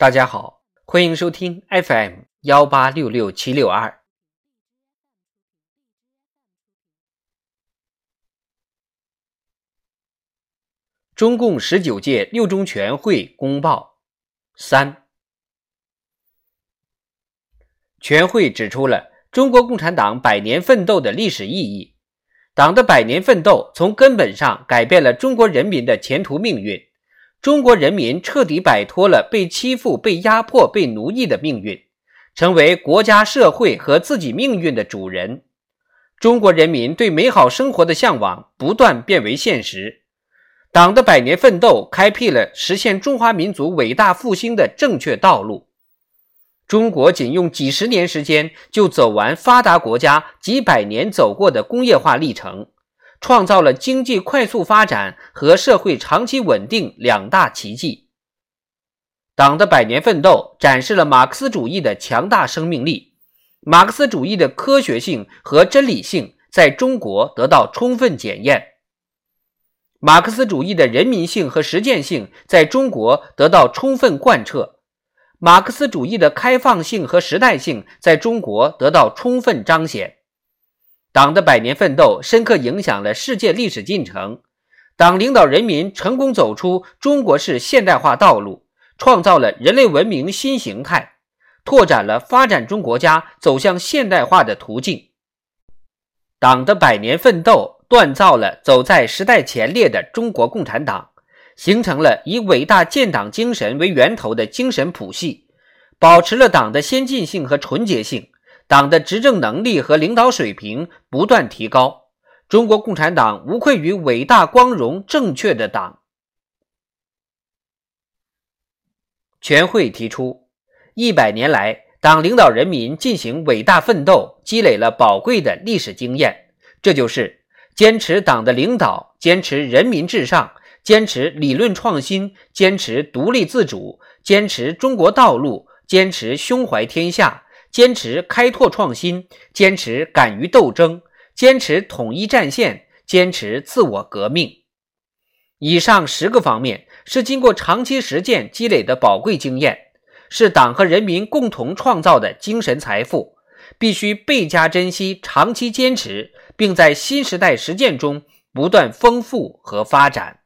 大家好，欢迎收听 FM 幺八六六七六二。中共十九届六中全会公报三，全会指出了中国共产党百年奋斗的历史意义。党的百年奋斗从根本上改变了中国人民的前途命运。中国人民彻底摆脱了被欺负、被压迫、被奴役的命运，成为国家、社会和自己命运的主人。中国人民对美好生活的向往不断变为现实。党的百年奋斗开辟了实现中华民族伟大复兴的正确道路。中国仅用几十年时间就走完发达国家几百年走过的工业化历程。创造了经济快速发展和社会长期稳定两大奇迹。党的百年奋斗展示了马克思主义的强大生命力，马克思主义的科学性和真理性在中国得到充分检验，马克思主义的人民性和实践性在中国得到充分贯彻，马克思主义的开放性和时代性在中国得到充分彰显。党的百年奋斗深刻影响了世界历史进程，党领导人民成功走出中国式现代化道路，创造了人类文明新形态，拓展了发展中国家走向现代化的途径。党的百年奋斗锻造了走在时代前列的中国共产党，形成了以伟大建党精神为源头的精神谱系，保持了党的先进性和纯洁性。党的执政能力和领导水平不断提高，中国共产党无愧于伟大、光荣、正确的党。全会提出，一百年来，党领导人民进行伟大奋斗，积累了宝贵的历史经验。这就是坚持党的领导，坚持人民至上，坚持理论创新，坚持独立自主，坚持中国道路，坚持胸怀天下。坚持开拓创新，坚持敢于斗争，坚持统一战线，坚持自我革命。以上十个方面是经过长期实践积累的宝贵经验，是党和人民共同创造的精神财富，必须倍加珍惜，长期坚持，并在新时代实践中不断丰富和发展。